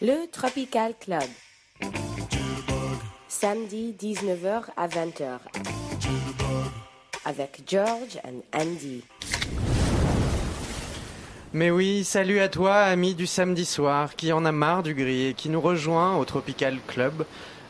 Le Tropical Club. Samedi 19h à 20h. Avec George and Andy. Mais oui, salut à toi, ami du samedi soir, qui en a marre du gris et qui nous rejoint au Tropical Club.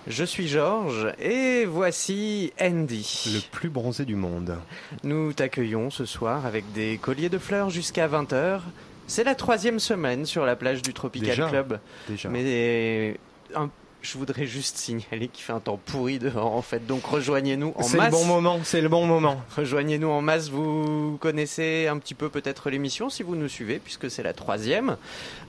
Je suis Georges et voici Andy. Le plus bronzé du monde. Nous t'accueillons ce soir avec des colliers de fleurs jusqu'à 20h. C'est la troisième semaine sur la plage du Tropical Déjà Club. Déjà. Mais un- je voudrais juste signaler qu'il fait un temps pourri dehors en fait. Donc rejoignez-nous en C'est le masse. bon moment, c'est le bon moment. Rejoignez-nous en masse, vous connaissez un petit peu peut-être l'émission si vous nous suivez, puisque c'est la troisième.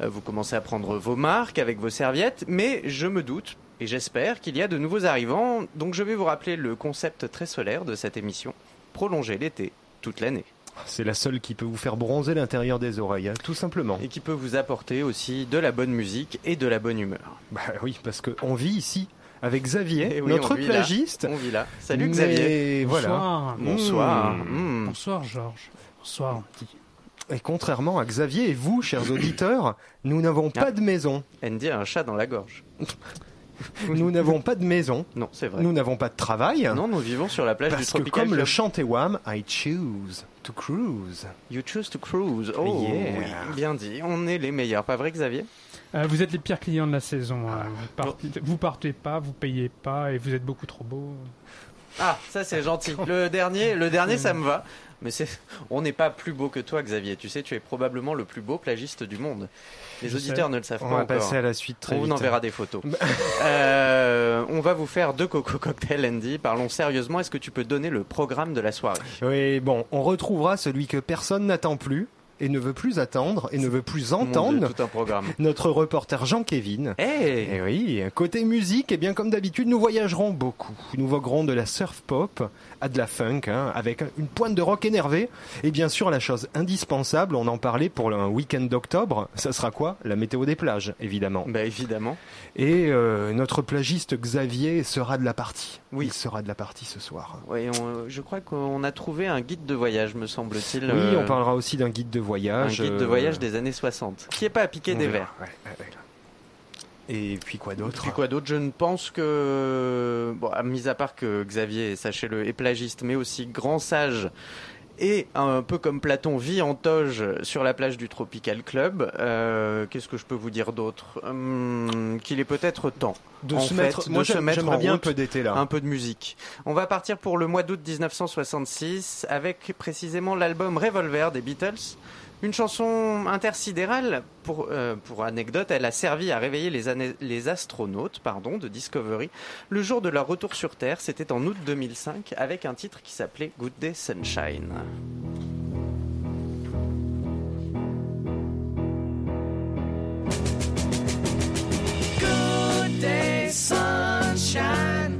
Euh, Vous commencez à prendre vos marques avec vos serviettes, mais je me doute et j'espère qu'il y a de nouveaux arrivants, donc je vais vous rappeler le concept très solaire de cette émission, prolonger l'été toute l'année, C'est la seule qui peut vous faire bronzer l'intérieur des oreilles, hein, tout simplement. et qui peut vous apporter aussi de la bonne musique et de la bonne humeur. Bah oui, parce qu'on vit ici avec Xavier, Eh oui, notre on vit là. plagiste. On vit là. Salut Mais Xavier. voilà. Bonsoir. Bonsoir. Mmh. Mmh. Bonsoir Georges. Bonsoir Andy. Et contrairement à Xavier et vous, chers auditeurs, nous n'avons Ah. pas de maison. Andy a un chat dans la gorge. Nous n'avons pas de maison. Non, c'est vrai. Nous n'avons pas de travail. Non, nous vivons sur la plage du Parce que Tropical comme le chantait Wham, I choose to cruise. You choose to cruise. Oh, Yeah. oui, bien dit. On est les meilleurs, pas vrai, Xavier? Euh, vous êtes les pires clients de la saison. hein. Vous, partez, vous partez pas, vous payez pas et vous êtes beaucoup trop beau. Ah, ça c'est gentil. Le dernier, le dernier, ça me va. Mais c'est, on n'est pas plus beau que toi, Xavier. Tu sais, tu es probablement le plus beau plagiste du monde. Les Je auditeurs sais. ne le savent On pas va encore. passer à la suite très on vous vite. enverra des photos. Euh, on va vous faire deux coco cocktails, Andy. Parlons sérieusement. Est-ce que tu peux donner le programme de la soirée? Oui, bon, on retrouvera celui que personne n'attend plus et ne veut plus attendre et ne veut plus Dieu, entendre. tout un programme. Notre reporter Jean-Kévin. Hey Et oui, côté musique, eh bien comme d'habitude, nous voyagerons beaucoup. Nous voguerons de la surf pop à de la funk, hein, avec une pointe de rock énervé. Et bien sûr, la chose indispensable, on en parlait pour un week-end d'octobre, ça sera quoi? La météo des plages, évidemment. Bah évidemment. Et euh, notre plagiste Xavier sera de la partie. Oui. Il sera de la partie ce soir. Oui, on- je crois qu'on a trouvé un guide de voyage, me semble-t-il. Oui, euh, on parlera aussi d'un guide de Un voyage. guide de euh, voyage des années 60. Qui est pas à piquer des verres. Ouais, ouais, ouais. Et puis quoi d'autre Puis quoi d'autre? Je ne pense que, bon, à- mis à part que Xavier, sachez-le, est plagiste, mais aussi grand sage et un peu comme Platon vit en toge sur la plage du Tropical Club. euh, Qu'est-ce que je peux vous dire d'autre? Hum, Qu'il est peut-être temps De en se fait, mettre, de se en bien un peu d'été là. un peu de musique. On va partir pour le mois d'août 1966 avec précisément l'album Revolver des Beatles. Une chanson intersidérale, pour, euh, pour anecdote, elle a servi à réveiller les, astronautes de Discovery le jour de leur retour sur Terre. C'était en août 2005 avec un titre qui s'appelait. Good day, sunshine. Good day, sunshine.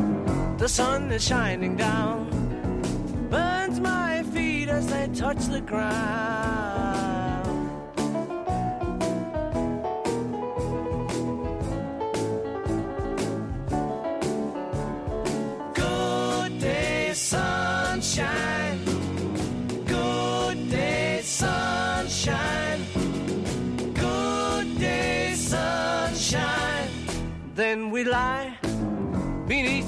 the sun is shining down, burns my feet as they touch the ground.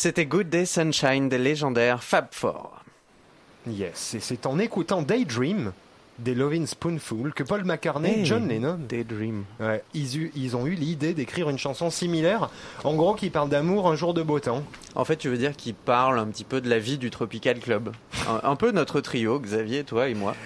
C'était Good Day Sunshine des légendaires Fab Four. Yes, et c'est en écoutant Daydream des Lovin' Spoonful que Paul McCartney et Hey. John Lennon Daydream. Ouais, ils, eu- ils ont eu l'idée d'écrire une chanson similaire, en gros qui parle d'amour un jour de beau temps. En fait, tu veux dire qu'il parle un petit peu de la vie du Tropical Club. un, un peu notre trio, Xavier, toi et moi.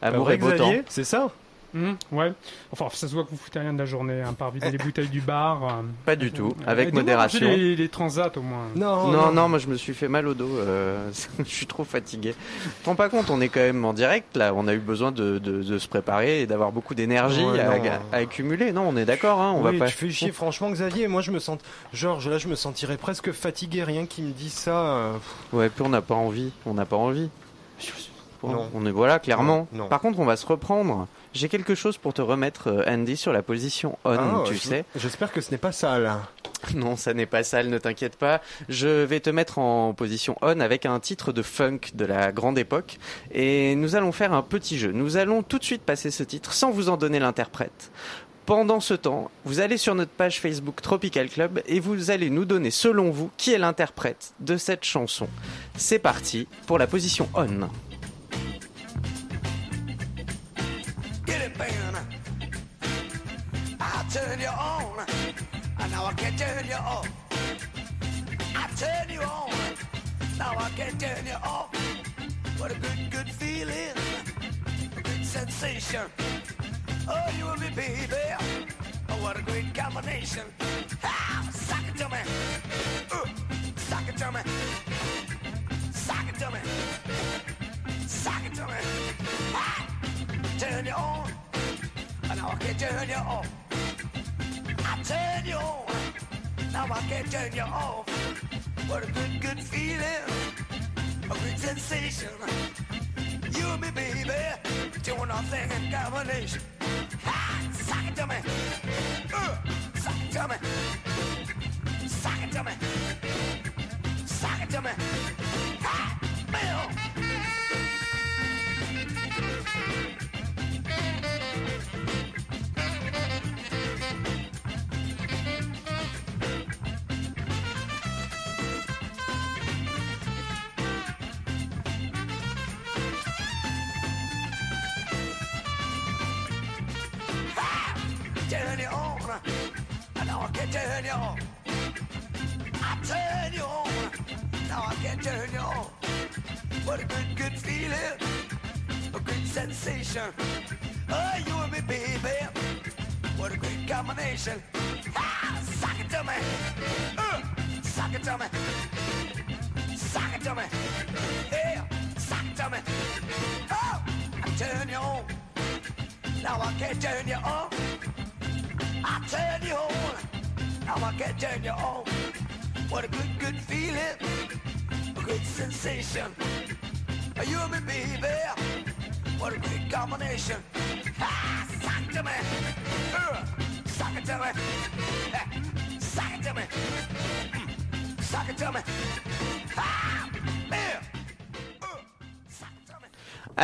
Amour Pas et beau temps. C'est ça Hum, ouais. Enfin, ça se voit que vous foutez rien de la journée, hein, par vider les bouteilles du bar. euh. Pas du tout, avec modération. j'ai Les, les transats au moins. non, Non, non, moi je me suis fait mal au dos. euh, je suis trop fatigué. Tu te rends pas compte, on est quand même en direct là. On a eu besoin de, de- de se préparer et d'avoir beaucoup d'énergie Ouais, à, accumuler. Non, on est d'accord. Hein, on Oui, va pas. tu fais chier, franchement, Xavier. Moi, je me sens. Georges, là, je me sentirais presque fatigué, rien qui me dit ça. euh, Ouais, puis on n'a pas envie. On n'a pas envie. Non. On est voilà, clairement. Non, non. Par contre, on va se reprendre. J'ai quelque chose pour te remettre, euh, Andy, sur la position on. ah, tu sais. J'espère que ce n'est pas ça, là. Non, ça n'est pas sale, ne t'inquiète pas. Je vais te mettre en position on avec un titre de funk de la grande époque. Et nous allons faire un petit jeu. Nous allons tout de suite passer ce titre sans vous en donner l'interprète. Pendant ce temps, vous allez sur notre page Facebook Tropical Club et vous allez nous donner, selon vous, qui est l'interprète de cette chanson. C'est parti pour la position on. Turn you on. And now I can turn you off. I turn you on. Now I can turn you off. What a good, good feeling. A good sensation. Oh, you and me, baby. Oh, what a great combination. Ah, suck it to me. Uh, suck it to me. Suck it to me. Suck it to me. Ah, turn you on. And now I can turn you off. Turn you on. Now I can't turn you off. What a good, good feeling. A good sensation. You and me, baby. Doing our thing in combination. Ha! Suck it to me. Uh, suck it to me. Suck it to me. Suck it to me.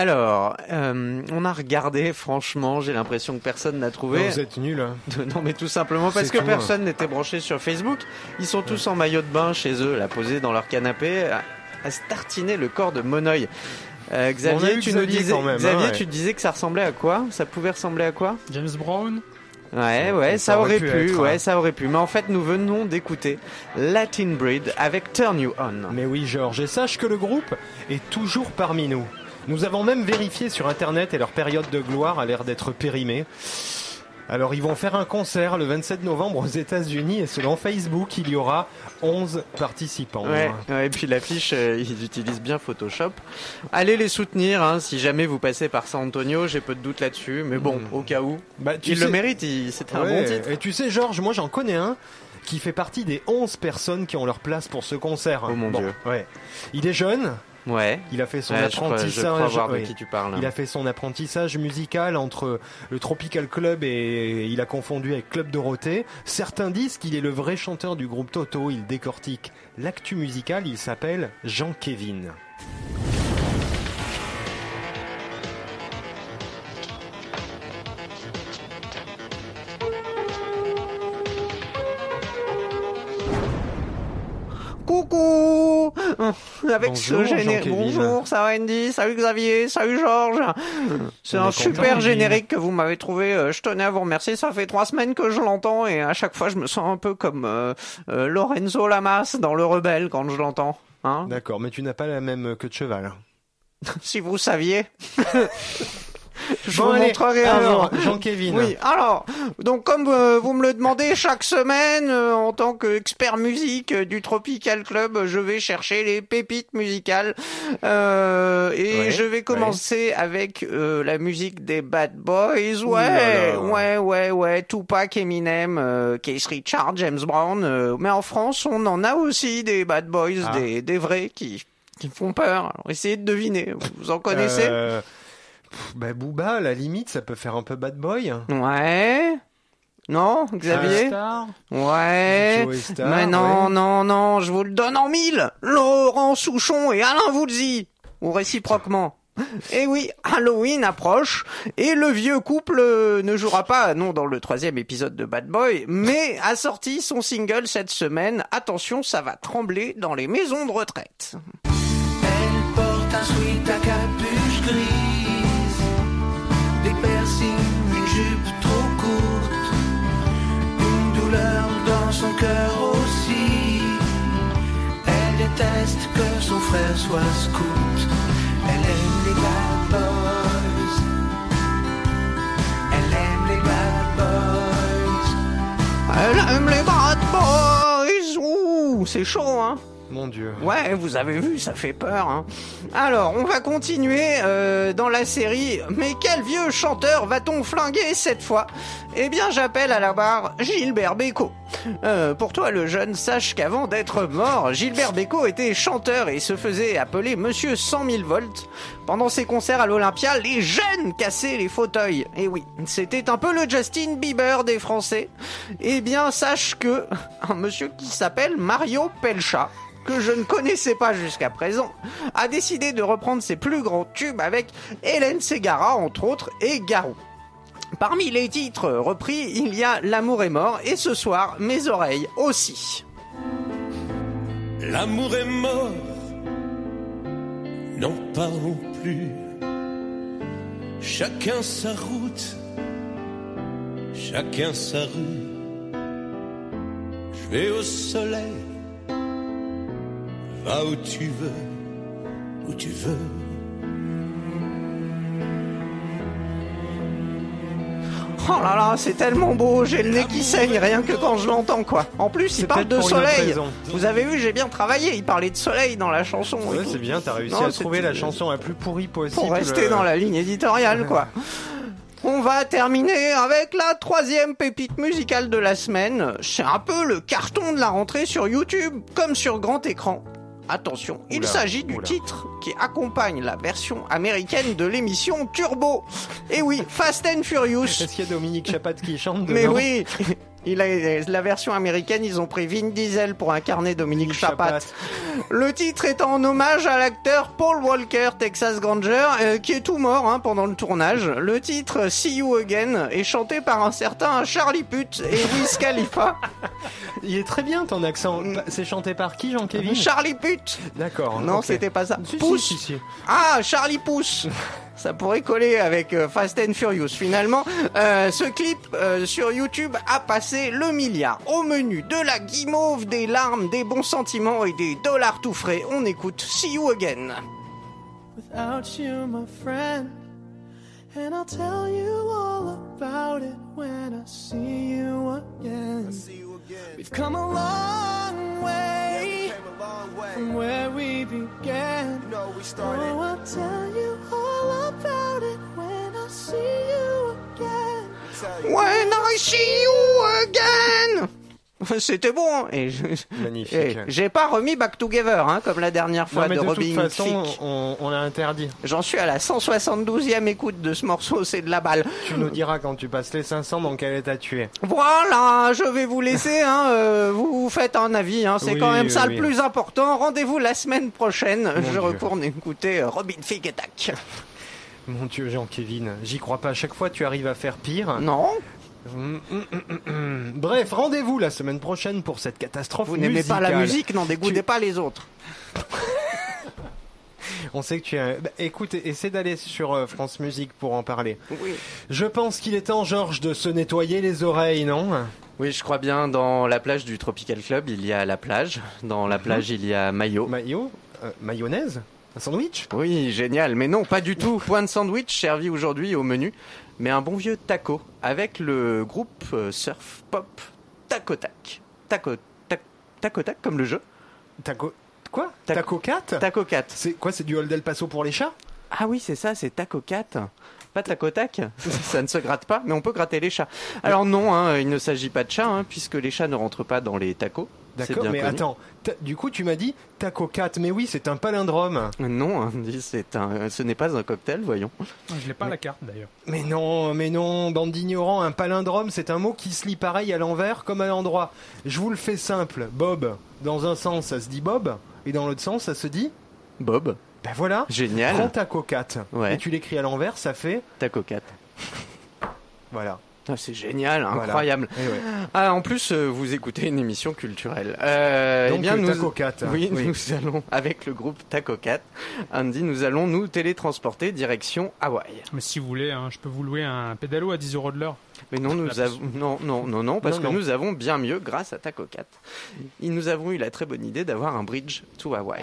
Alors, euh, on a regardé, franchement, j'ai l'impression que personne n'a trouvé. Non, vous êtes nuls. hein. Non mais tout simplement parce que tout, hein. personne n'était branché sur Facebook. Ils sont tous en maillot de bain chez eux, là posés dans leur canapé, à, à se tartiner le corps de Monoï. Euh, Xavier, tu nous Xavier disais, hein, Xavier, ouais. tu disais que ça ressemblait à quoi? Ça pouvait ressembler à quoi? James Brown? Ouais, Ça- ouais, ça ça, aurait aurait pu pu, être, hein. ouais, ça aurait pu. Mais en fait, nous venons d'écouter Latin Breed avec Turn You On. Mais oui, Georges, et sache que le groupe est toujours parmi nous. Nous avons même vérifié sur Internet et leur période de gloire a l'air d'être périmée. Alors, ils vont faire un concert le 27 novembre aux États-Unis et selon Facebook, il y aura 11 participants. Ouais, ouais, et puis l'affiche, euh, ils utilisent bien Photoshop. Allez les soutenir, hein, si jamais vous passez par San Antonio, j'ai peu de doute là-dessus, mais bon, Mm. au cas où. Bah, tu il sais- le mérite, il- c'était un bon titre. Et tu sais, Georges, moi j'en connais un qui fait partie des 11 personnes qui ont leur place pour ce concert. Oh mon Dieu. Ouais. Il est jeune, Ouais. il a fait son Ouais, je, crois, je apprentissage. qui tu parles. Il a fait son apprentissage musical entre le Tropical Club et il a confondu avec Club Dorothée. Certains disent qu'il est le vrai chanteur du groupe Toto. Il décortique l'actu musical. Il s'appelle Jean Kevin. Coucou Avec Bonjour, ce générique. Bonjour, salut Andy, salut Xavier, salut Georges. C'est un content, super générique que vous m'avez trouvé. Euh, Je tenais à vous remercier. Ça fait trois semaines que je l'entends et à chaque fois je me sens un peu comme euh, euh, Lorenzo Lamas dans Le Rebelle quand je l'entends. Hein D'accord, mais tu n'as pas la même queue de cheval. si vous saviez. Je Bon, vous allez, montrerai alors. Jean-Kévin. Oui, alors, donc comme euh, vous me le demandez chaque semaine, euh, en tant qu'expert musique euh, du Tropical Club, je vais chercher les pépites musicales. Euh, et Ouais, je vais commencer avec euh, la musique des Bad Boys. Ouais, là. ouais, ouais, ouais. Tupac, Eminem, euh, Keith Richards, James Brown. euh, mais en France, on en a aussi des Bad Boys, Ah. des, des vrais qui, qui font peur. Alors essayez de deviner. Vous en connaissez? Pff, bah, Booba, à la limite, ça peut faire un peu bad boy. Ouais. Non, Xavier Star Ouais. Star, Mais non, ouais. non, non, je vous le donne en mille. Laurent Souchon et Alain Voulzy. Ou réciproquement. Et oui, Halloween approche et le vieux couple euh, ne jouera pas, non dans le troisième épisode de Bad Boy, mais a sorti son single cette semaine. Attention, ça va trembler dans les maisons de retraite. Elle porte un sweat à capuche grise, son cœur aussi. Elle déteste que son frère soit scout. Elle aime les bad boys. Elle aime les bad boys. Elle aime les Bad Boys. Ouh, c'est chaud, hein. Mon Dieu. Ouais, vous avez vu, ça fait peur. Hein. Alors, on va continuer euh, dans la série. Mais quel vieux chanteur va-t-on flinguer cette fois? Eh bien, j'appelle à la barre Gilbert Bécaud. Euh, pour toi, le jeune, sache qu'avant d'être mort, Gilbert Bécaud était chanteur et se faisait appeler Monsieur 100 000 volts. Pendant ses concerts à l'Olympia, les jeunes cassaient les fauteuils. Et oui, c'était un peu le Justin Bieber des Français. Eh bien, sache que un monsieur qui s'appelle Mario Pelcha que je ne connaissais pas jusqu'à présent, a décidé de reprendre ses plus grands tubes avec Hélène Ségara, entre autres, et Garou. Parmi les titres repris, il y a L'amour est mort, et ce soir, Mes oreilles aussi. L'amour est mort, n'en parlons plus. Chacun sa route, chacun sa rue. Je vais au soleil, va où tu veux, où tu veux. Oh là là, c'est tellement beau, j'ai le nez qui saigne rien que quand je l'entends quoi. En plus, il parle de soleil. Vous avez vu, j'ai bien travaillé, il parlait de soleil dans la chanson. Ouais, c'est bien, t'as réussi Non, à trouver la chanson la plus pourrie possible. pour rester dans la ligne éditoriale, quoi. On va terminer avec la troisième pépite musicale de la semaine. C'est un peu le carton de la rentrée sur YouTube, comme sur grand écran. Attention, il s'agit du titre qui accompagne la version américaine de l'émission Turbo. Et oui, Fast and Furious. Est-ce qu'il y a Dominique Chapat qui chante Mais oui, il a, la version américaine, ils ont pris Vin Diesel pour incarner Dominique Chapat. Le titre est en hommage à l'acteur Paul Walker, Texas Granger, euh, qui est tout mort hein, pendant le tournage. Le titre See You Again est chanté par un certain Charlie Puth et Wiz Khalifa. Il est très bien ton accent. C'est chanté par qui, Jean-Kévin Charlie Puth D'accord. Non, c'était pas ça. Si, si. Ah, Charlie Pouce Ça pourrait coller avec euh, Fast and Furious. Finalement, euh, ce clip euh, sur YouTube a passé le milliard. Au menu de la guimauve, des larmes, des bons sentiments et des dollars tout frais, on écoute See You Again. without you, my friend. And I'll tell you all about it when I see you again. We've come a long way from where we began. Oh, I'll tell you all about it when I see you again. When I see you again C'était bon, hein, et je- Magnifique. et j'ai pas remis Back Together, hein, comme la dernière fois Non, mais de, de, toute façon, on, on l'a interdit. J'en suis à la 172e écoute de ce morceau, c'est de la balle. Tu nous diras quand tu passes les 500 dans quel état tu es. Voilà, je vais vous laisser, hein, euh, vous vous faites un avis, hein, c'est Oui, quand même oui, ça oui. le plus important. Rendez-vous la semaine prochaine, je Dieu. retourne écouter euh, Robin Thicke Attack. Mon Dieu, Jean-Kévin, j'y crois pas. À chaque fois, tu arrives à faire pire. Non Hum, hum, hum. Bref, rendez-vous la semaine prochaine pour cette catastrophe Vous n'aimez pas la musique, n'en dégoûtez Tu- pas les autres. On sait que tu es. Bah, écoute, essaie d'aller sur euh, France Musique pour en parler. Oui. Je pense qu'il est temps, Georges, de se nettoyer les oreilles, non? Oui, je crois bien. Dans la plage du Tropical Club, il y a la plage. Dans la plage, il y a maillot. Mayo Euh, Mayonnaise? Un sandwich? Oui, génial. Mais non, pas du tout. Point de sandwich servi aujourd'hui au menu, mais un bon vieux taco avec le groupe euh, surf pop Taco Tac. Taco Tac. Taco Tac comme le jeu. Taco. Quoi? Tac- Taco cat? Taco Cat. C'est quoi C'est du Old El Paso pour les chats? Ah oui, c'est ça, c'est Taco Cat. Pas Taco Tac. ça ne se gratte pas, mais on peut gratter les chats. Alors non, hein, il ne s'agit pas de chats, hein, puisque les chats ne rentrent pas dans les tacos. D'accord, mais connu. attends. Du coup, tu m'as dit Taco cat, mais oui, c'est un palindrome. Non, hein, c'est un, ce n'est pas un cocktail, voyons. Je l'ai pas la carte d'ailleurs. Mais non, mais non, bande d'ignorants, un palindrome, c'est un mot qui se lit pareil à l'envers comme à l'endroit. Je vous le fais simple. Bob, dans un sens, ça se dit Bob, et dans l'autre sens, ça se dit Bob, Ben voilà. Prends génial. Taco cat. Ouais. Et tu l'écris à l'envers, ça fait. Taco Cat. Voilà. C'est génial, incroyable. Eh ouais. Ah, en plus, euh, vous écoutez une émission culturelle. Euh, Donc, eh bien, le nous, Taco Cat. Oui, Oui. nous allons, avec le groupe Taco Cat, Andy, nous allons nous télétransporter direction Hawaï. Mais si vous voulez, hein, je peux vous louer un pédalo à 10 euros de l'heure. Mais non, nous avons, non, non, non, non, parce Non, que non. nous avons bien mieux grâce à Taco Cat. Et nous avons eu la très bonne idée d'avoir un bridge to Hawaï.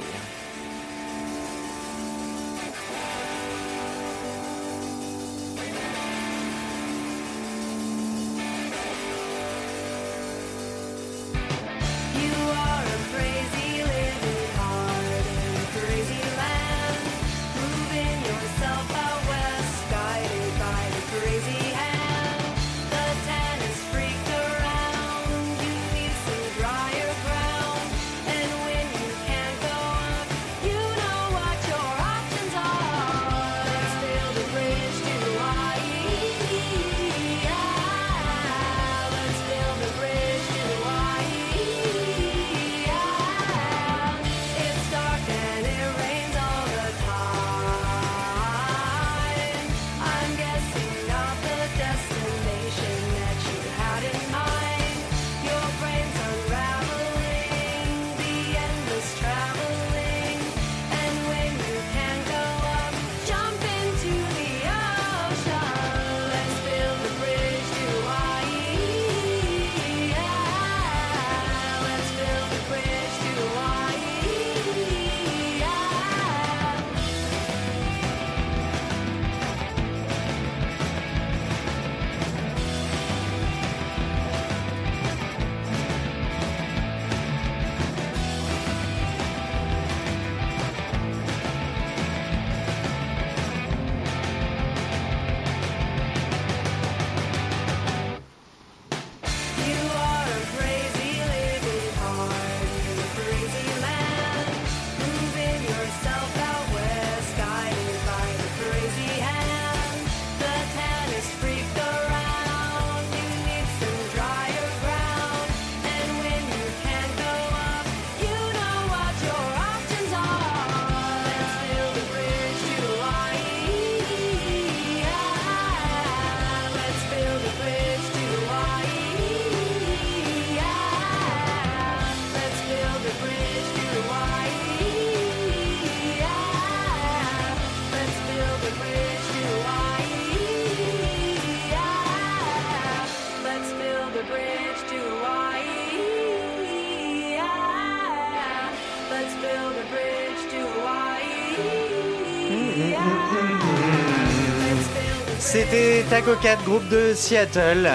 Taco Cat, groupe de Seattle,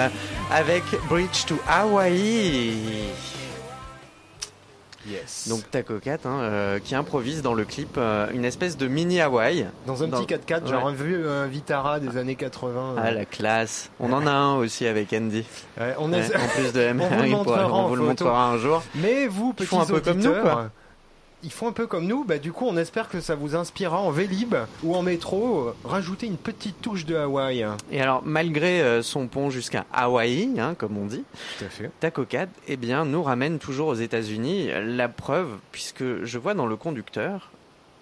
avec Bridge to Hawaii. Yes. Donc Taco Cat, hein, euh, qui improvise dans le clip euh, une espèce de mini Hawaï. dans un dans- petit 4x4, genre Ouais. un vieux Vitara des années 80. Ah la classe. On en a un aussi avec Andy. Ouais, on Ouais, en plus de M, On vous le il pourra- montrera on vous le montrera un jour. Mais vous, petits font un peu comme nous, quoi. Ils font un peu comme nous. Bah, du coup, on espère que ça vous inspirera en Vélib ou en métro. euh, Rajouter une petite touche de Hawaï. Et alors, malgré euh, son pont jusqu'à Hawaï, hein, comme on dit, Tout à fait. Eh bien, nous ramène toujours aux États-Unis. La preuve, puisque je vois dans le conducteur,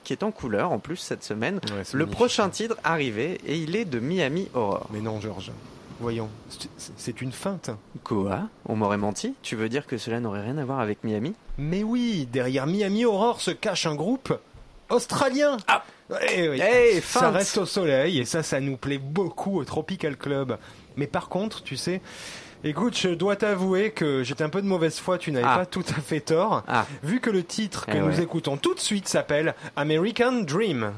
qui est en couleur en plus cette semaine, Ouais, le magnifique. prochain titre arrivé et il est de Miami Horror. Mais non, Georges. Voyons, c'est- une feinte. Quoi? On m'aurait menti? Tu veux dire que cela n'aurait rien à voir avec Miami? Mais oui, derrière Miami Aurore se cache un groupe australien. Ah. Eh oui. Hey, ça reste au soleil et ça, ça nous plaît beaucoup au Tropical Club. Mais par contre, tu sais, écoute, je dois t'avouer que j'étais un peu de mauvaise foi, tu n'avais Ah. pas tout à fait tort. Ah. Vu que le titre que Eh nous ouais. écoutons tout de suite s'appelle American Dream.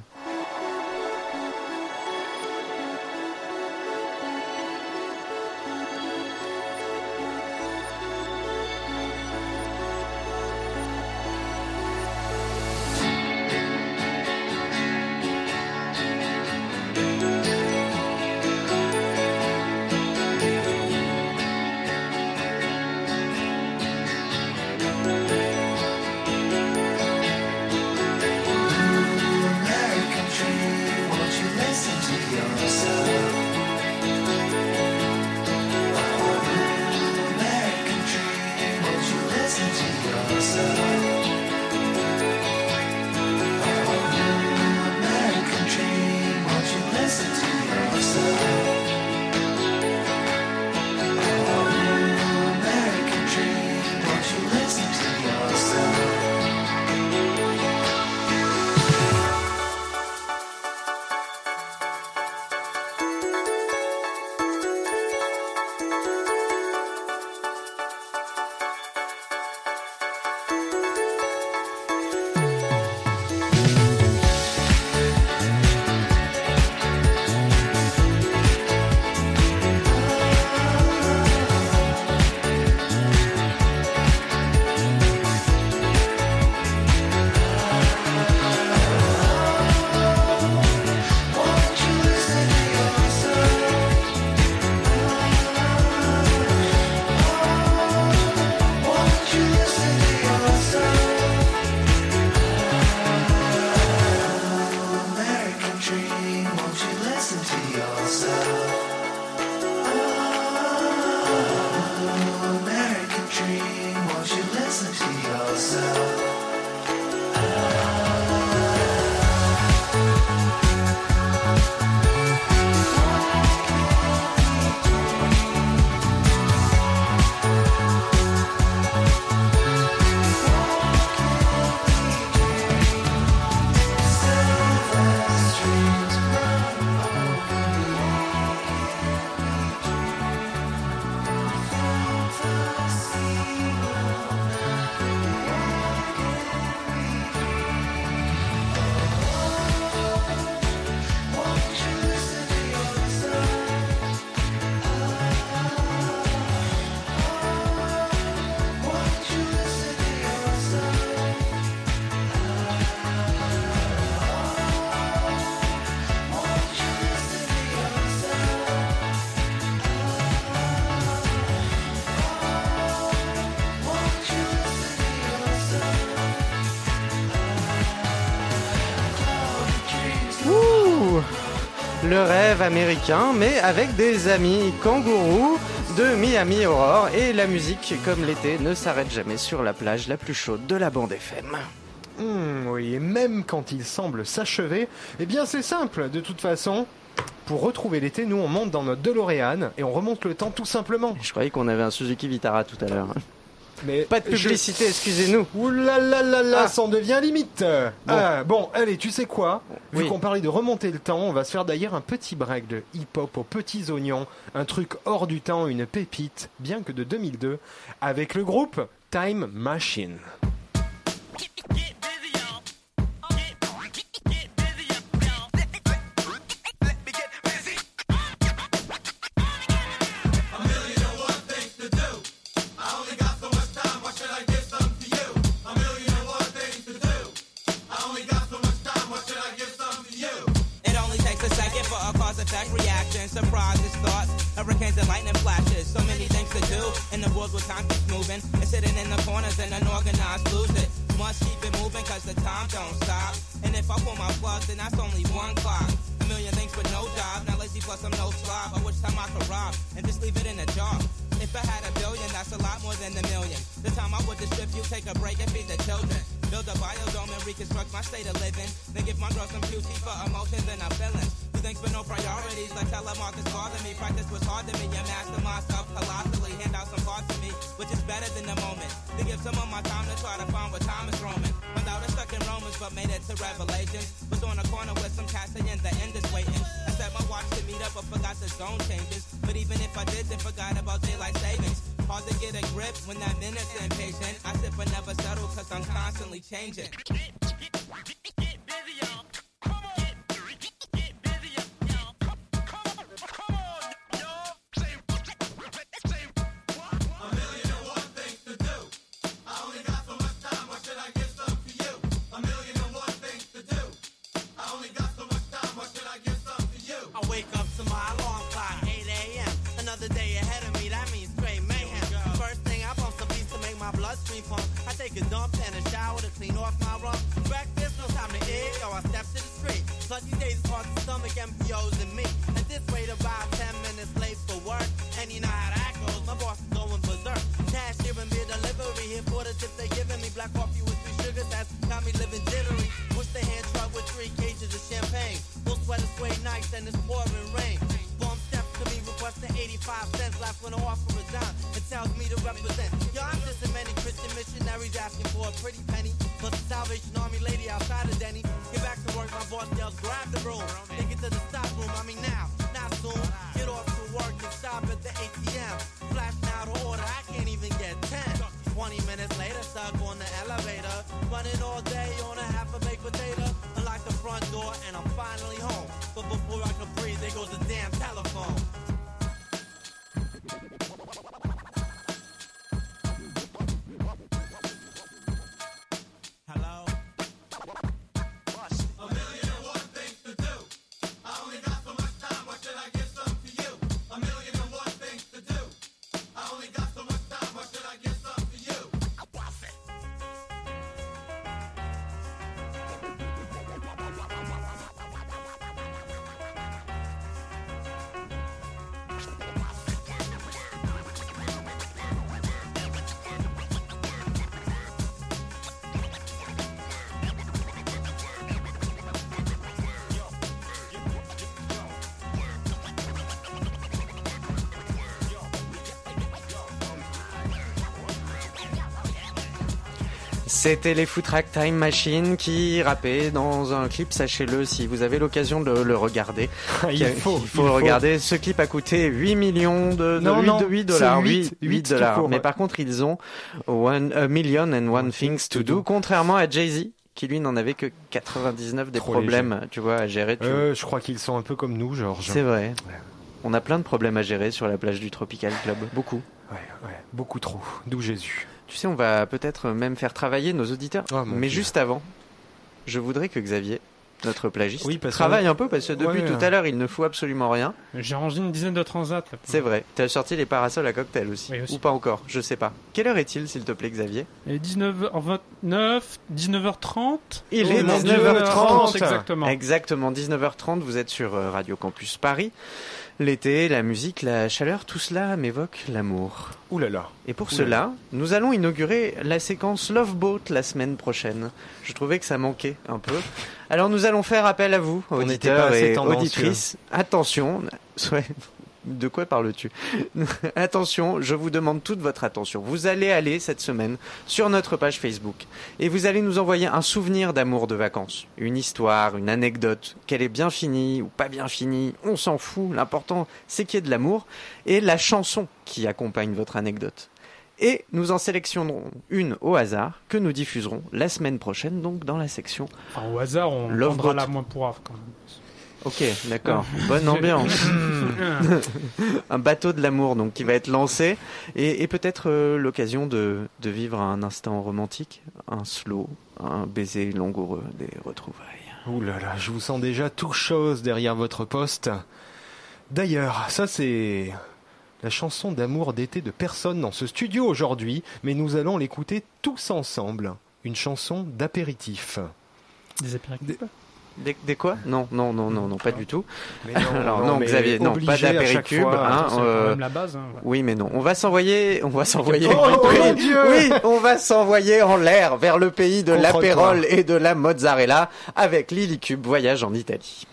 Rêve américain, mais avec des amis kangourous de Miami Aurore. Et la musique, comme l'été, ne s'arrête jamais sur la plage la plus chaude de la bande FM. Hmm, oui, et même quand il semble s'achever, eh bien c'est simple, de toute façon. Pour retrouver l'été, nous on monte dans notre DeLorean et on remonte le temps tout simplement. Je croyais qu'on avait un Suzuki Vitara tout à l'heure. Mais Pas de publicité, excusez-nous. Ouh là là là là, Ah. ça en devient limite. Ah, bon, allez, tu sais quoi? Vu Oui. qu'on parlait de remonter le temps, on va se faire d'ailleurs un petit break de hip-hop aux petits oignons, un truc hors du temps, une pépite, bien que de 2002, avec le groupe Time Machine. In the corners and unorganized lose it. Must keep it moving cause the time don't stop. And if I pull my plug, then that's only one clock. A million things with no job. Now lazy plus I'm no slob. I wish time I could rob and just leave it in a jar. If I had a billion, that's a lot more than a million. The time I would distribute, take a break and feed the children. Build a biodome and reconstruct my state of living. Then give my girl some QT for emotions and her feelings. Thinks for no priorities, like telemarketers bother me. Practice was hard to me, I master myself colossally. Hand out some parts of me, which is better than the moment. To give some of my time to try to find what time is roaming. Without it stuck in Romans, but made it to Revelation. Was on a corner with some cats saying the end is waiting. I set my watch to meet up, but forgot the zone changes. But even if I did, then forgot about daylight savings. Hard to get a grip when that minute's impatient. I sit but never settle, cause I'm constantly changing. I C'était les Footrack Time Machine qui rappaient dans un clip, sachez-le si vous avez l'occasion de le regarder. Il faut, il faut regarder. Ce clip a coûté 8 millions de, de Non, 8, non, de 8 dollars. c'est 8, 8, 8 tout dollars. court, Mais ouais. par contre, ils ont one, a million and one things to do, contrairement à Jay-Z qui lui n'en avait que 99 des Trop problèmes, tu vois, à gérer. tu Euh, je crois qu'ils sont un peu comme nous, Georges. C'est vrai. On a plein de problèmes à gérer sur la plage du Tropical Club. Beaucoup. Ouais, ouais, beaucoup trop. D'où Jésus. Tu sais, on va peut-être même faire travailler nos auditeurs. Oh, Mais Dieu. juste avant, je voudrais que Xavier, notre plagiste, Oui, parce que- travaille un peu parce que depuis Ouais. tout à l'heure, il ne fout absolument rien. J'ai rangé une dizaine de transats. C'est vrai. Tu as sorti les parasols à cocktail aussi. Oui, aussi. Ou pas encore, je sais pas. Quelle heure est-il, s'il te plaît, Xavier? Et 19h29, 19h30 Il est 19h30. exactement. Exactement, 19h30, vous êtes sur euh, Radio Campus Paris. L'été, la musique, la chaleur, tout cela m'évoque l'amour. Ouh là là. Et pour Ouh là cela, nous allons inaugurer la séquence Love Boat la semaine prochaine. Je trouvais que ça manquait un peu. Alors nous allons faire appel à vous, auditeurs et auditrices. Attention, de quoi parles-tu Attention, je vous demande toute votre attention. Vous allez aller cette semaine sur notre page Facebook et vous allez nous envoyer un souvenir d'amour de vacances, une histoire, une anecdote, qu'elle est bien finie ou pas bien finie, on s'en fout. L'important, c'est qu'il y ait de l'amour et la chanson qui accompagne votre anecdote. Et nous en sélectionnerons une au hasard que nous diffuserons la semaine prochaine, donc dans la section. Enfin, au hasard, on Love prendra Boat. la moins pourrave quand même. Ok, d'accord. Bonne ambiance. un bateau de l'amour donc qui va être lancé et, et peut-être euh, l'occasion de, de vivre un instant romantique, un slow, un baiser langoureux des retrouvailles. Ouh là là, je vous sens déjà tout chose derrière votre poste. D'ailleurs, ça c'est la chanson d'amour d'été de personne dans ce studio aujourd'hui, mais nous allons l'écouter tous ensemble. Une chanson d'apéritif. Des apéritifs. Des, des, quoi? Non, non, non, non, non, pas du tout. Non, Alors non, non Xavier, non, pas d'apéricube. Hein, euh, oui, mais non. On va s'envoyer, on va s'envoyer. Oh, oui, Dieu oui, on va s'envoyer en l'air vers le pays de l'apérole et de la mozzarella avec Lily Cube voyage en Italie.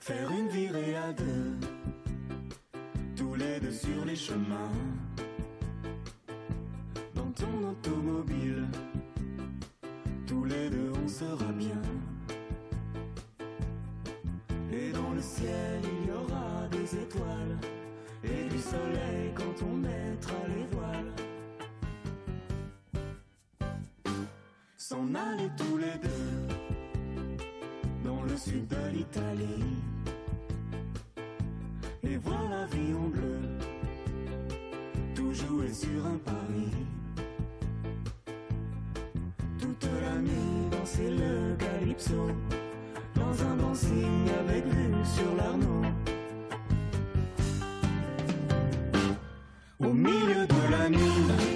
Faire une virée à deux, tous les deux sur les chemins ton automobile, tous les deux on sera bien. Et dans le ciel il y aura des étoiles et du soleil quand on mettra les voiles. S'en aller tous les deux dans le sud de l'Italie et voir la vie en bleu, tout jouer sur un pari. Toute la nuit danser le calypso dans un dancing avec vue sur l'Arnaud. Au milieu de la nuit,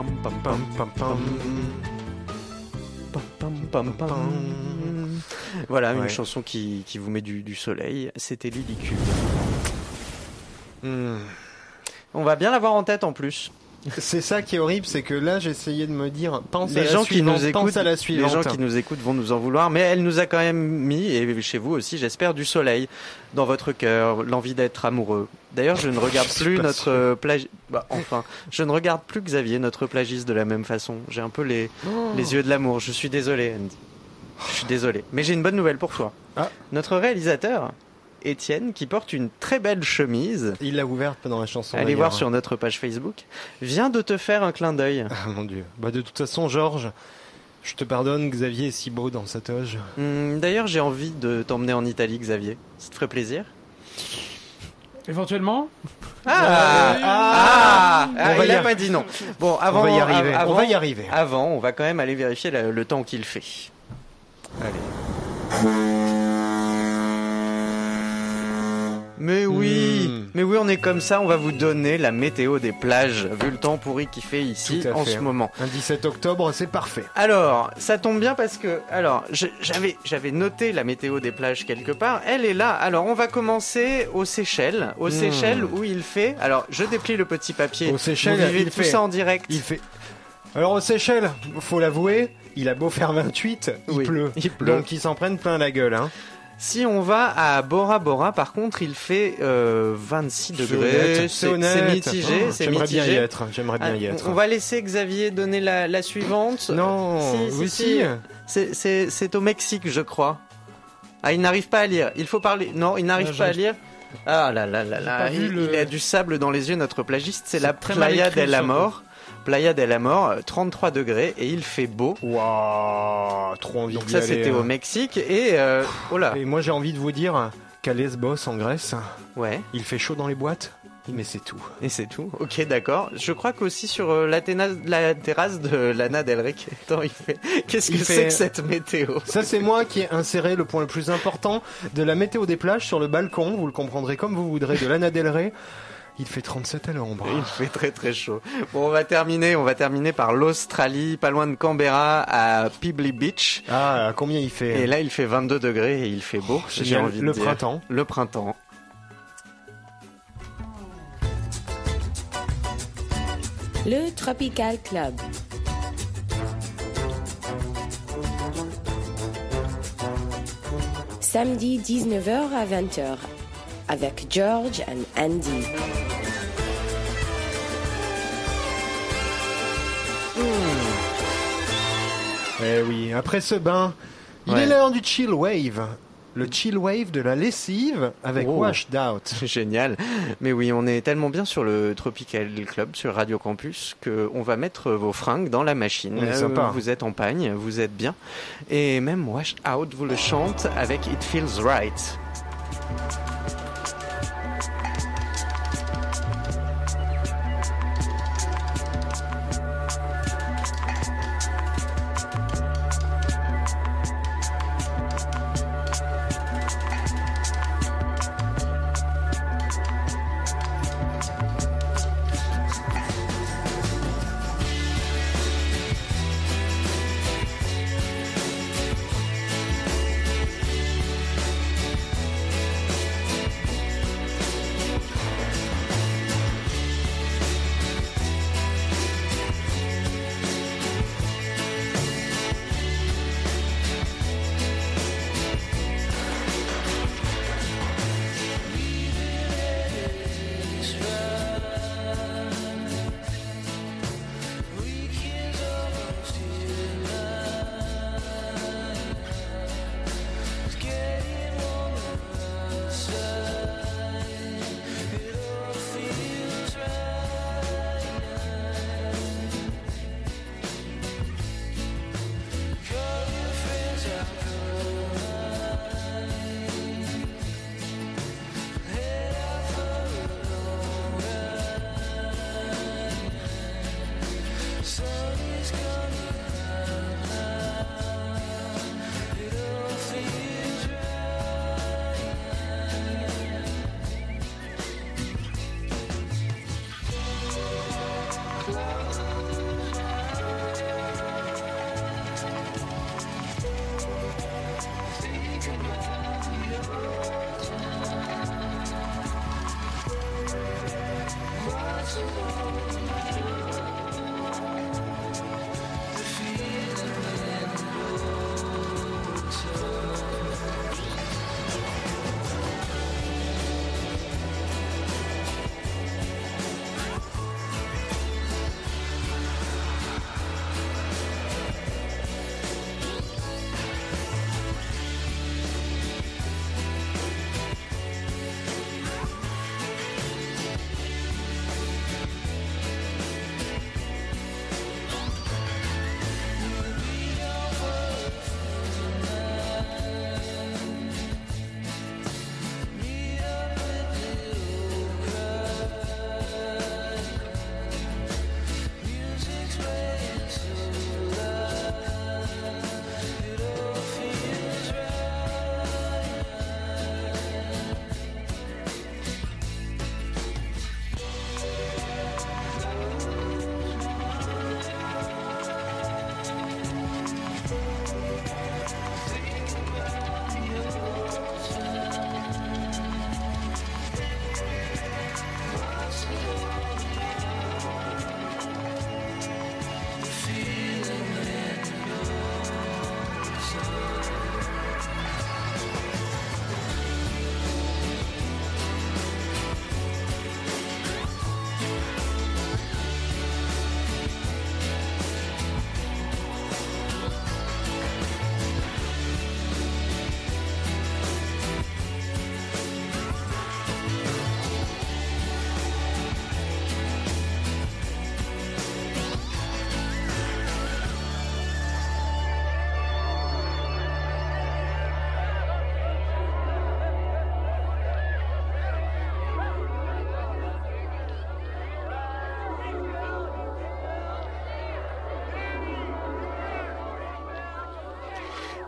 Pam, pam, pam, pam, pam, pam. Pam, pam, pam, pam. Voilà, une chanson qui, qui vous met du, du soleil. C'était ridicule. Hmm. On va bien l'avoir en tête en plus. C'est ça qui est horrible, c'est que là j'essayais de me dire pense à Les la gens qui suivante, nous écoutent, pense à la les gens qui nous écoutent vont nous en vouloir, mais elle nous a quand même mis, et chez vous aussi, j'espère, du soleil dans votre cœur, l'envie d'être amoureux. D'ailleurs, je ne regarde Je plus notre plagi... bah, enfin, je ne regarde plus Xavier, notre plagiste, de la même façon. J'ai un peu les, Oh. les yeux de l'amour. Je suis désolé, Andy. Je suis désolé. Mais j'ai une bonne nouvelle pour toi. Ah. Notre réalisateur, Étienne, qui porte une très belle chemise, Il l'a ouverte pendant la chanson. allez voir sur notre page Facebook, vient de te faire un clin d'œil. Ah mon dieu. Bah de toute façon, Georges, je te pardonne, Xavier est si beau dans sa toge. Hum, D'ailleurs, j'ai envie de t'emmener en Italie, Xavier. Ça te ferait plaisir Éventuellement Ah, ah, ah, va il y a arri- pas dit non. Bon, avant, on va y arriver. av- on va y avant- arriver. Avant, on va quand même aller vérifier le temps qu'il fait. Mais oui, Hmm. mais oui, on est comme ça. On va vous donner la météo des plages, vu le temps pourri qu'il fait ici en fait. ce moment. Un 17 octobre, c'est parfait. Alors, ça tombe bien parce que, alors, j'avais, j'avais noté la météo des plages quelque part. Elle est là. Alors, on va commencer aux Seychelles, aux Hmm. Seychelles où il fait. Alors, je déplie le petit papier. Aux Seychelles, Vous vivez il tout fait- ça en direct. Il fait. Alors aux Seychelles, faut l'avouer, il a beau faire 28, il Oui, pleut. il pleut. Donc ils s'en prennent plein la gueule. Hein. Si on va à Bora Bora, par contre, il fait euh, 26 C'est degrés. c'est honnête. mitigé. Oh, J'aimerais bien y mitigé. être. J'aimerais bien y Ah, être. On va laisser Xavier donner la, la suivante. Non, Si, oui si. si. C'est- au Mexique, je crois. Ah, il n'arrive pas à lire. Il faut parler. Non, il n'arrive Ah, pas à lire. Ah là là là là. Il, le- il a du sable dans les yeux, notre plagiste. C'est la Playa del. Amor. Playa del Amor, euh, 33 degrés et il fait beau. Waouh, trop envie Donc ça, c'était hein. au Mexique et euh, oh là. Et moi j'ai envie de vous dire qu'à Lesbos en Grèce, Ouais. il fait chaud dans les boîtes, mais c'est tout. Et c'est tout. Ok, d'accord. Je crois qu'aussi sur euh, la, terrasse de Lana Del Rey, attends, il fait. Qu'est-ce que Il c'est fait- que cette météo? Ça c'est moi qui ai inséré le point le plus important de la météo des plages sur le balcon, vous le comprendrez comme vous voudrez, de Lana Del Rey. Il fait 37 à l'ombre. Il fait très très chaud. Bon, on va terminer. On va terminer par l'Australie, pas loin de Canberra, à Peebly Beach. Ah, combien il fait Et là, il fait 22 degrés et il fait beau. J'ai génial. envie de Le dire. printemps. Le printemps. Le Tropical Club. Samedi 19h à 20h avec George and Andy. Eh oui, après ce bain, il Ouais. est l'heure du chill wave. Le chill wave de la lessive avec Oh. Washed Out. Génial. Mais oui, on est tellement bien sur le Tropical Club, sur Radio Campus, que on va mettre vos fringues dans la machine. Sympa. Vous êtes en pagne, vous êtes bien. Et même Washed Out vous le chante avec It Feels Right.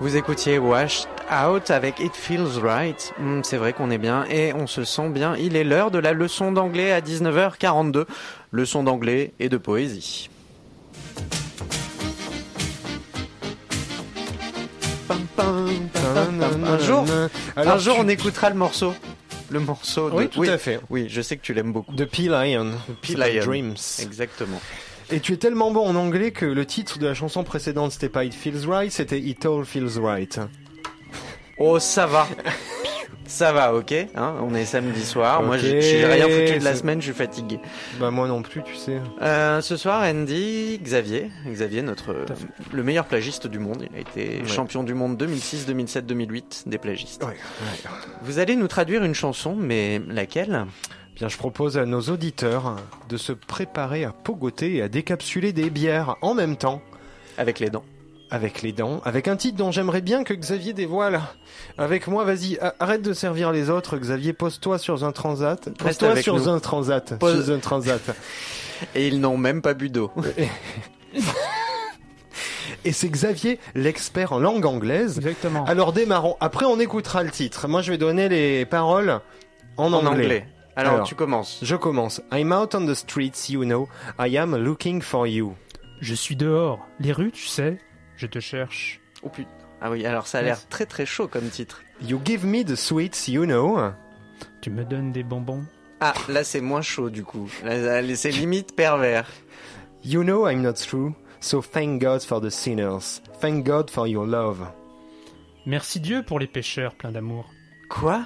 Vous écoutiez Washed Out avec It Feels Right. Hmm, c'est vrai qu'on est bien et on se sent bien. Il est l'heure de la leçon d'anglais à 19h42. Leçon d'anglais et de poésie. Un jour, Alors, un jour on écoutera le morceau. Le morceau de... Oui, tout à fait. Oui, je sais que tu l'aimes beaucoup. De P. Lion. P. Lion. Dreams. Exactement. Et tu es tellement bon en anglais que le titre de la chanson précédente, c'était pas It Feels Right, c'était It All Feels Right. Oh, ça va. Ça va, ok. Hein, on est samedi soir. Moi, Ok, j'ai rien foutu de la semaine. Je suis fatigué. Bah moi non plus, tu sais. Euh, ce soir, Andy, Xavier, Xavier, notre le meilleur plagiste du monde. Il a été Ouais. champion du monde 2006, 2007, 2008 des plagistes. Ouais, ouais. Vous allez nous traduire une chanson, mais laquelle? Bien, je propose à nos auditeurs de se préparer à pogoter et à décapsuler des bières en même temps, Avec les dents. avec les dents, avec un titre dont j'aimerais bien que Xavier dévoile. Avec moi, vas-y, arrête de servir les autres, Xavier, pose-toi sur un transat. Pose-toi sur nous. un transat. Pose- Sur un transat. Et ils n'ont même pas bu d'eau. Et c'est Xavier, l'expert en langue anglaise. Exactement. Alors démarrons. Après, on écoutera le titre. Moi, je vais donner les paroles en, en anglais. anglais. Alors, Alors. tu commences. Je commence. I'm out on the streets, you know. I am looking for you. Je suis dehors. Les rues, tu sais, je te cherche. Oh putain. Ah oui, alors ça a l'air très très chaud comme titre. You give me the sweets, you know. Tu me donnes des bonbons. Ah, là c'est moins chaud du coup. C'est limite pervers. You know I'm not true. So thank God for the sinners. Thank God for your love. Merci Dieu pour les pêcheurs pleins d'amour. Quoi?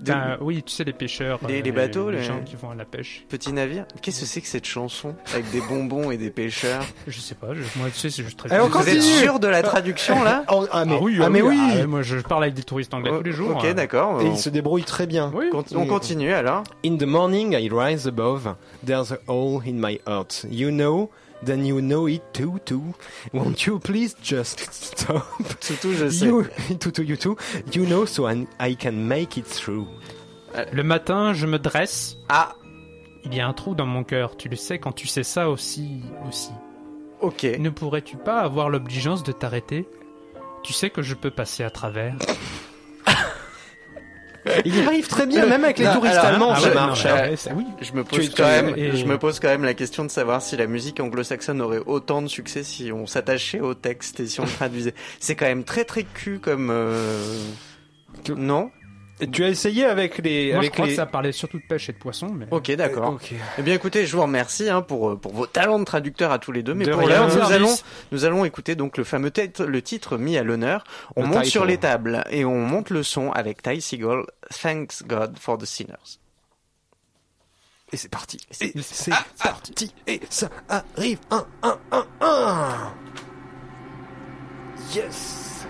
Ben, oui, tu sais, les pêcheurs. Les- euh, les bateaux, les les- gens qui vont à la pêche. Petit navire Qu'est-ce que c'est que cette chanson Avec des bonbons et des pêcheurs Je sais pas, je- moi, tu sais, c'est juste très. Allez, on Vous êtes sûr de la traduction là Oh, ah, mais, Ah oui, ah, mais oui. ah, moi, je parle avec des touristes anglais tous les jours. Ok, hein. d'accord. Et On, il se débrouille très bien. Oui. con- on continue alors. In the morning I rise above. There's a hole in my heart. You know, then you know it too, too. Won't you please just stop? Surtout, je sais. You, too, too, you too. You know, so I, I can make it through. Le matin, je me dresse. Ah, Il y a un trou dans mon cœur. Tu le sais quand tu sais ça aussi. aussi. ok. Ne pourrais-tu pas avoir l'obligeance de t'arrêter? Tu sais que je peux passer à travers. Il y arrive très bien, même avec les Non, touristes alors, allemands, ah ouais, non, mais- Ouais, ça- oui. Je me pose tu- quand même, et- je me pose quand même la question de savoir si la musique anglo-saxonne aurait autant de succès si on s'attachait au texte et si on le traduisait. C'est quand même très très cul comme. euh, Non? Tu as essayé avec les. Moi, je avec crois les... que ça parlait surtout de pêche et de poisson. Mais... Ok, d'accord. Ok. Eh bien, écoutez, je vous remercie hein, pour euh, pour vos talents de traducteur à tous les deux. Mais De pour l'heure, nous allons nous allons écouter donc le fameux titre, le titre mis à l'honneur. On Le monte title. sur les tables et on monte le son avec Ty Seagull. Thanks God for the sinners. Et c'est parti. Et c'est parti. Et ça arrive. Un, un, un, un. Yes.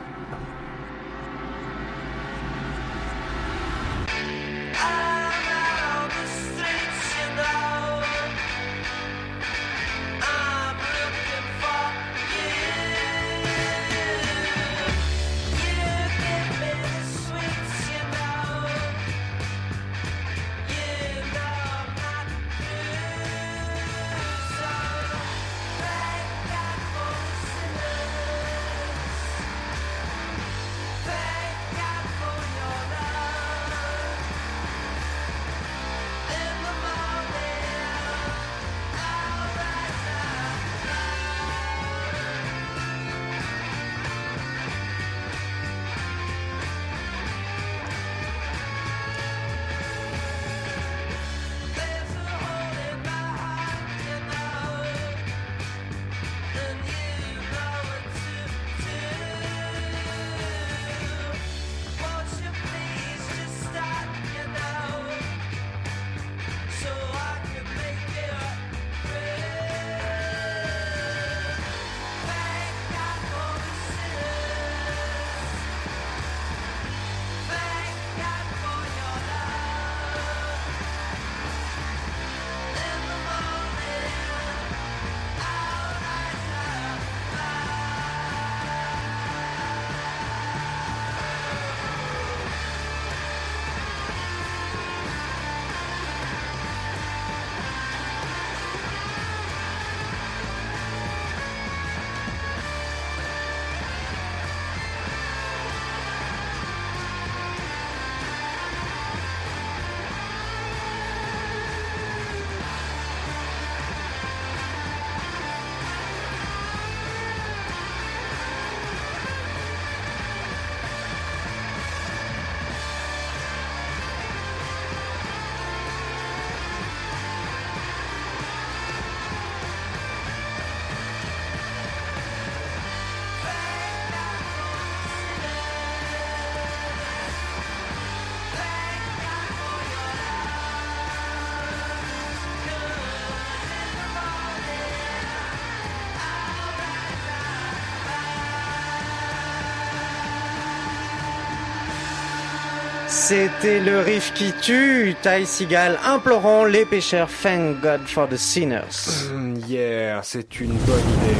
C'était le riff qui tue, Ty Seagal implorant les pécheurs Thank God for the sinners. Mm, Yeah, c'est une bonne idée.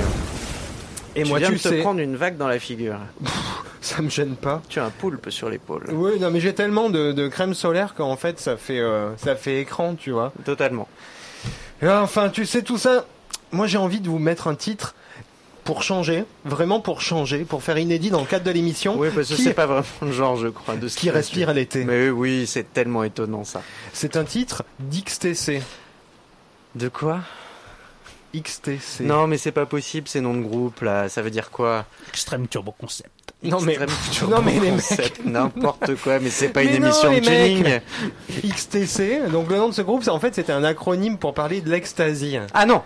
Et tu moi, viens tu de te prendre une vague dans la figure. ça me gêne pas. Tu as un poulpe sur l'épaule. Oui, non, mais j'ai tellement de, de crème solaire qu'en fait, ça fait, euh, ça fait écran, tu vois. Totalement. Et enfin, tu sais tout ça. Moi, j'ai envie de vous mettre un titre pour changer, vraiment pour changer, pour faire inédit dans le cadre de l'émission. Oui, parce que c'est pas vraiment le genre, je crois, de ce qui respire à l'été. Mais oui, c'est tellement étonnant ça. C'est un titre d'XTC. De quoi? XTC. Non, mais c'est pas possible, ces noms de groupe là. Ça veut dire quoi? Extrême Turbo Concept. Non, mais, non, mais les Concept, N'importe quoi, mais c'est pas Mais une non, émission de tuning. mecs. XTC. Donc le nom de ce groupe, c'est- en fait, c'était un acronyme pour parler de l'ecstasy. Ah non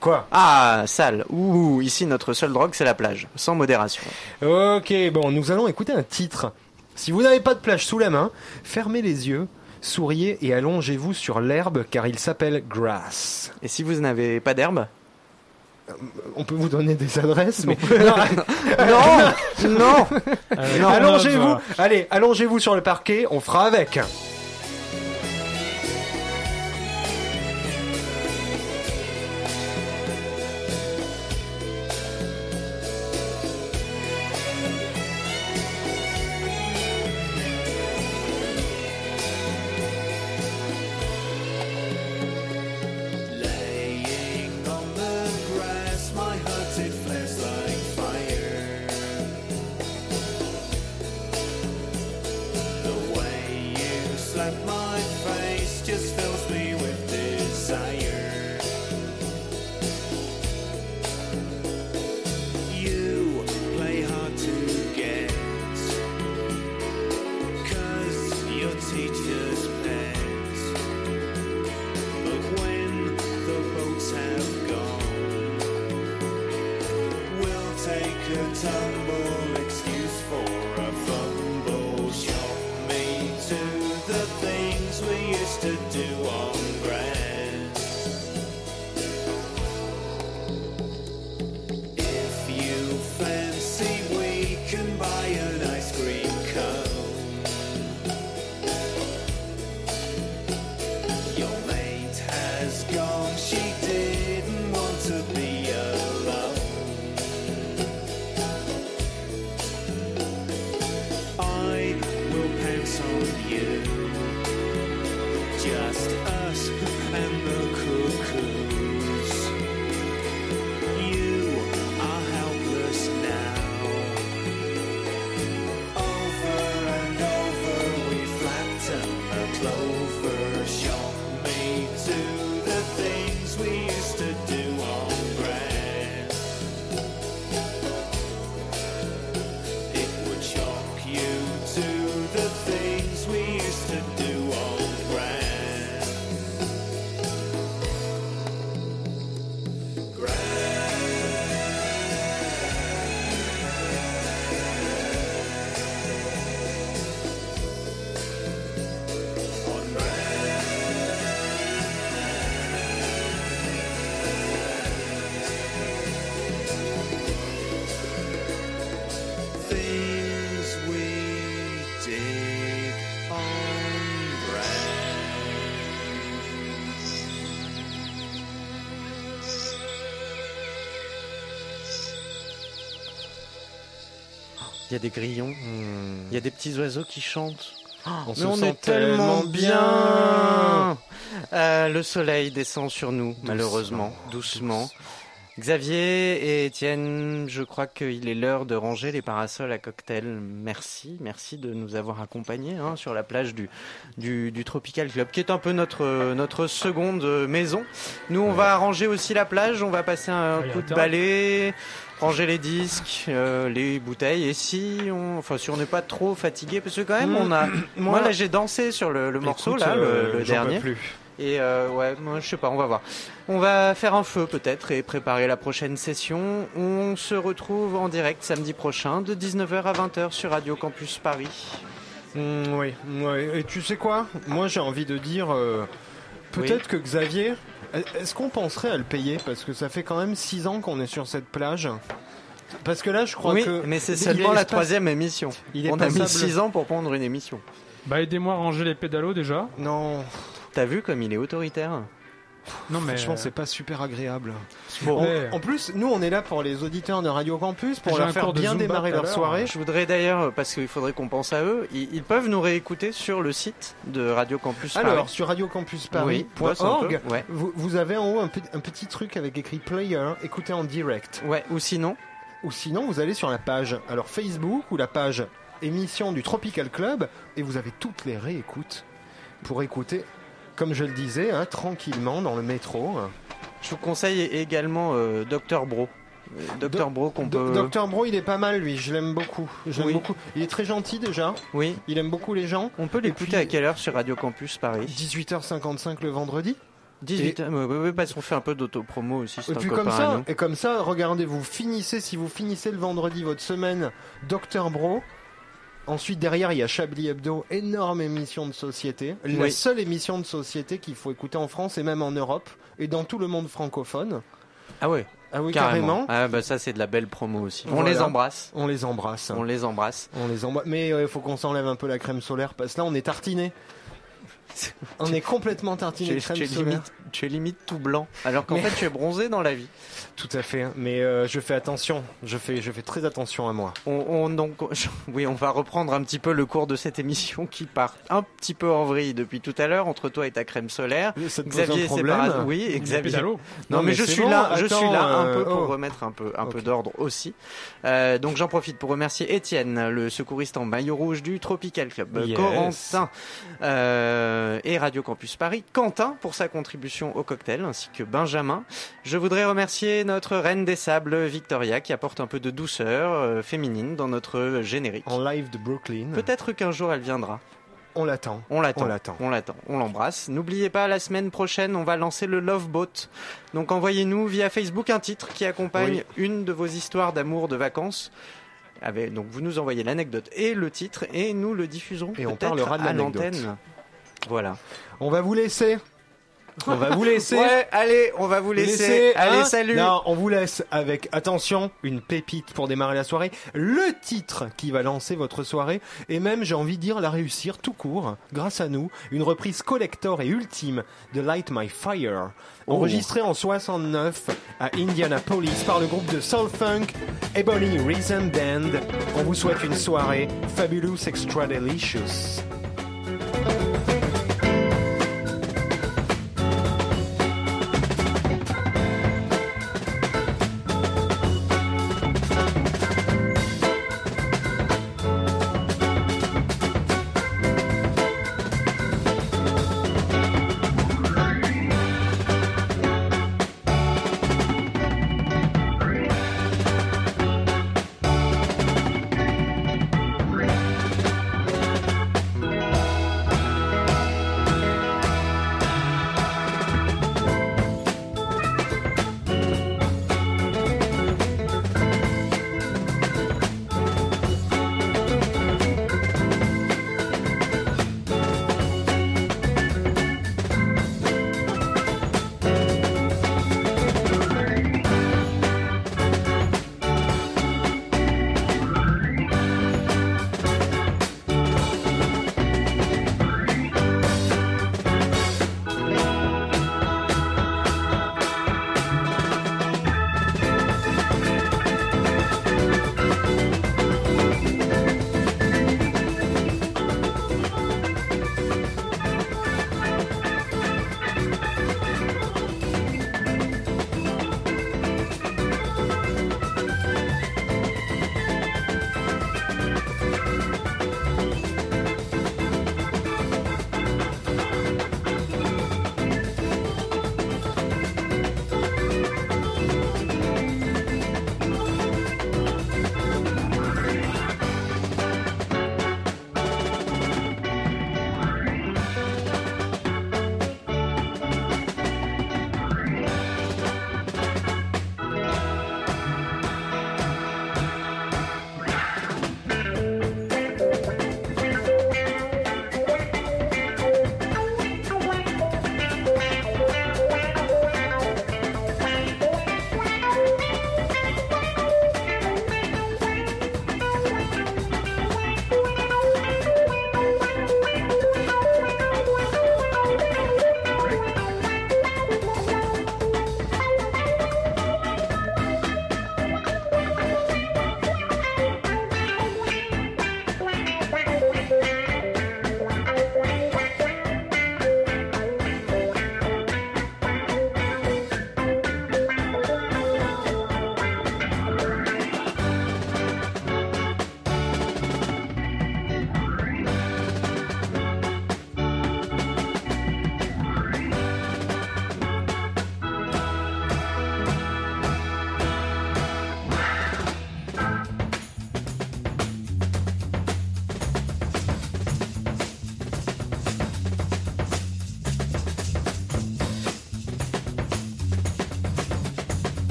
Quoi Ah, sale. Ouh, ici notre seule drogue c'est la plage, sans modération. Ok, bon, nous allons écouter un titre. Si vous n'avez pas de plage sous la main, fermez les yeux, souriez et allongez-vous sur l'herbe car il s'appelle Grass. Et si vous n'avez pas d'herbe On peut vous donner des adresses, mais Non Non Euh, Non, allongez-vous. bah. Allez, allongez-vous sur le parquet, on fera avec. A des grillons, il y a des petits oiseaux qui chantent. On Mais se on sent est tellement bien. Euh, le soleil descend sur nous, malheureusement, doucement. Xavier et Étienne, je crois qu'il est l'heure de ranger les parasols à cocktail. Merci, merci de nous avoir accompagnés hein, sur la plage du, du, du Tropical Club, qui est un peu notre, notre seconde maison. Nous, on va ranger aussi la plage, on va passer un coup de balai, ranger les disques, euh, les bouteilles. Et si on, enfin, si on n'est pas trop fatigué, parce que quand même, on a. Moi, là, j'ai dansé sur le, le morceau, Écoute, là, le- euh, le, dernier. plus. Et euh, ouais, moi je sais pas, on va voir. On va faire un feu peut-être et préparer la prochaine session. On se retrouve en direct samedi prochain de 19h à 20h sur Radio Campus Paris. Mm, oui, oui. Et tu sais quoi? Moi, j'ai envie de dire, euh, peut-être que Xavier, est-ce qu'on penserait à le payer Parce que ça fait quand même 6 ans qu'on est sur cette plage. Parce que là, je crois oui, que. mais c'est seulement la troisième émission. il est On a mis passable. 6 ans pour prendre une émission. Bah aidez-moi à ranger les pédalos déjà. Non. T'as vu comme il est autoritaire? Non mais Franchement, c'est pas super agréable. Bon. En- plus, nous, on est là pour les auditeurs de Radio Campus, pour leur faire bien démarrer leur soirée. Je voudrais d'ailleurs, parce qu'il faudrait qu'on pense à eux, ils, ils peuvent nous réécouter sur le site de Radio Campus Alors, Paris. sur radiocampusparis.org, Oui, ouais. vous, vous avez en haut un petit truc avec écrit Player, écoutez en direct. Ouais, ou sinon, Ou sinon, vous allez sur la page alors Facebook ou la page émission du Tropical Club et vous avez toutes les réécoutes pour écouter, comme je le disais, hein, tranquillement dans le métro. je vous conseille également euh, Dr Bro. Euh, Dr Bro qu'on peut... Docteur Bro, il est pas mal lui, je l'aime beaucoup. Je Oui. beaucoup. Il est très gentil déjà. Oui, Il aime beaucoup les gens. on peut l'écouter puis- à quelle heure sur Radio Campus Paris 18h55 le vendredi. 18 Oui, oui, oui, parce qu'on fait un peu d'autopromo aussi, c'est Et puis comme ça, et comme ça, regardez, vous finissez, si vous finissez le vendredi votre semaine, Docteur Bro. Ensuite, derrière, il y a Chablis Hebdo, énorme émission de société. La Oui. seule émission de société qu'il faut écouter en France et même en Europe et dans tout le monde francophone. Ah ouais, Ah oui, carrément. carrément. Ah bah ça c'est de la belle promo aussi. On Voilà. les embrasse. On les embrasse. On les embrasse. On les embrasse. Mais il faut qu'on s'enlève un peu la crème solaire parce que là, on est tartiné. On est complètement tartiné crème solaire. limite, tu es limite tout blanc, alors qu'en Mais- fait tu es bronzé dans la vie. Tout à fait. Mais euh, je fais attention. Je fais, je fais très attention à moi. On, on- donc, oui, on va reprendre un petit peu le cours de cette émission qui part un petit peu en vrille depuis tout à l'heure entre toi et ta crème solaire. Ça te pose un Xavier, c'est problème par- oui, Xavier. Non, Non, mais, mais je suis bon, là, je suis là un euh, peu pour oh. remettre un peu, un peu d'ordre aussi. Euh, donc j'en profite pour remercier Étienne, le secouriste en maillot rouge du Tropical Club, Yes. Corentin euh, et Radio Campus Paris, Quentin pour sa contribution au cocktail, ainsi que Benjamin. Je voudrais remercier notre reine des sables, Victoria, qui apporte un peu de douceur euh, féminine dans notre générique. En live de Brooklyn. Peut-être qu'un jour elle viendra. On l'attend. On l'attend. On l'attend. On l'attend. On l'embrasse. N'oubliez pas, la semaine prochaine, on va lancer le Love Boat. Donc envoyez-nous via Facebook un titre qui accompagne une de vos histoires d'amour de vacances. Avec- donc vous nous envoyez l'anecdote et le titre et nous le diffuserons Et on parlera de l'anecdote. l'antenne. Voilà. On va vous laisser. On va vous laisser. Ouais, allez, on va vous laisser. allez, hein salut. Non, on vous laisse avec attention une pépite pour démarrer la soirée, le titre qui va lancer votre soirée et même j'ai envie de dire la réussir tout court grâce à nous, une reprise collector et ultime de Light My Fire, enregistrée en 69 à Indianapolis par le groupe de soul funk Ebony Rhythm Band. On vous souhaite une soirée fabulous extra delicious.